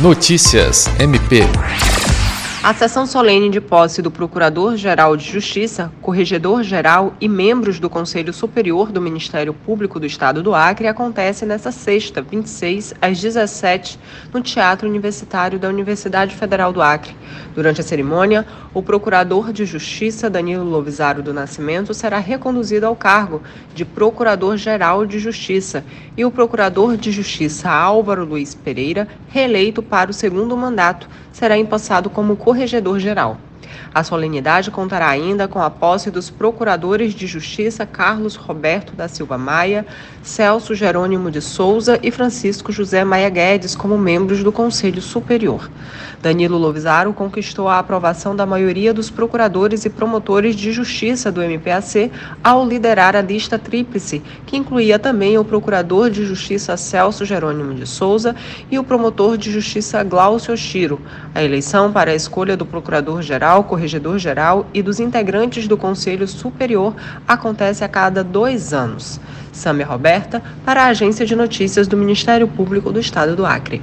Notícias MP. A sessão solene de posse do Procurador-Geral de Justiça, Corregedor-Geral e membros do Conselho Superior do Ministério Público do Estado do Acre acontece nesta sexta, 26, às 17, no Teatro Universitário da Universidade Federal do Acre. Durante a cerimônia, o Procurador de Justiça, Danilo Lovisaro do Nascimento, será reconduzido ao cargo de Procurador-Geral de Justiça e o Procurador de Justiça, Álvaro Luiz Pereira, reeleito para o segundo mandato, será empossado como corregedor-geral. A solenidade contará ainda com a posse dos procuradores de Justiça Carlos Roberto da Silva Maia, Celso Jerônimo de Souza e Francisco José Maia Guedes como membros do Conselho Superior. Danilo Lovisaro conquistou a aprovação da maioria dos procuradores e promotores de justiça do MPAC ao liderar a lista tríplice, que incluía também o procurador de justiça Celso Jerônimo de Souza e o promotor de justiça Glaucio Oshiro. A eleição para a escolha do procurador-geral corregedor-geral e dos integrantes do Conselho Superior acontece a cada dois anos. Sâmia Roberta, para a Agência de Notícias do Ministério Público do Estado do Acre.